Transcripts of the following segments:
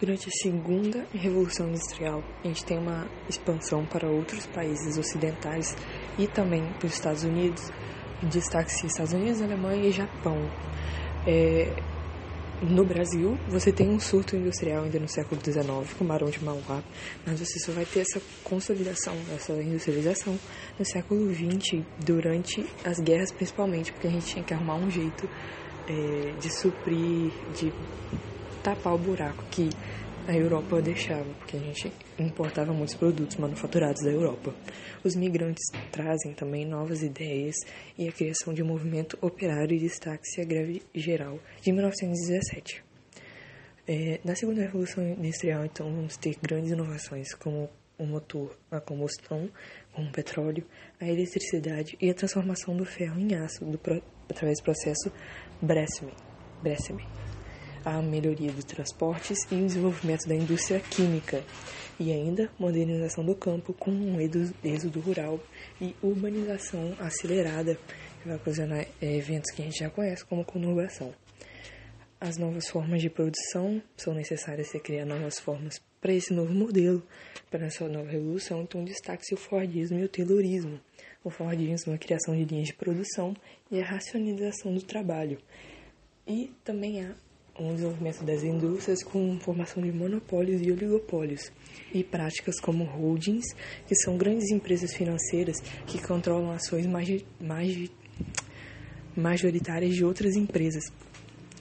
Durante a segunda revolução industrial, a gente tem uma expansão para outros países ocidentais e também para os Estados Unidos. Destaque-se Estados Unidos, Alemanha e Japão. É, no Brasil, você tem um surto industrial ainda no século XIX, com o Barão de Mauá, mas você só vai ter essa consolidação, essa industrialização no século XX, durante as guerras principalmente, porque a gente tinha que arrumar um jeito é, de suprir, de tapar o buraco que a Europa deixava, porque a gente importava muitos produtos manufaturados da Europa. Os migrantes trazem também novas ideias e a criação de um movimento operário e destaque-se a greve geral de 1917. É, na segunda revolução industrial, então, vamos ter grandes inovações como o motor a combustão, com o petróleo, a eletricidade e a transformação do ferro em aço do, através do processo. Bressman a melhoria dos transportes e o desenvolvimento da indústria química, e ainda modernização do campo com um êxodo rural e urbanização acelerada, que vai ocasionar é, eventos que a gente já conhece como conurbação. As novas formas de produção são necessárias se criar novas formas para esse novo modelo, para essa nova revolução, então destaque-se o Fordismo e o Taylorismo. O Fordismo é a criação de linhas de produção e a racionalização do trabalho. E também há um desenvolvimento das indústrias com formação de monopólios e oligopólios, e práticas como holdings, que são grandes empresas financeiras que controlam ações majoritárias de outras empresas.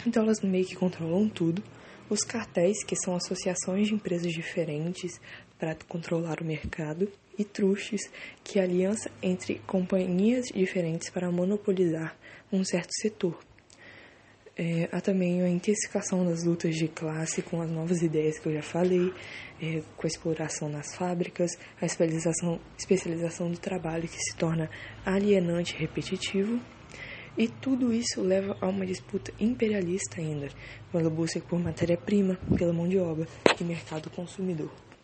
Então elas meio que controlam tudo. Os cartéis, que são associações de empresas diferentes para controlar o mercado, e truches, que é aliança entre companhias diferentes para monopolizar um certo setor. É, há também a intensificação das lutas de classe com as novas ideias que eu já falei, é, com a exploração nas fábricas, a especialização, especialização do trabalho que se torna alienante e repetitivo. E tudo isso leva a uma disputa imperialista ainda, pela busca por matéria-prima, pela mão de obra e mercado consumidor.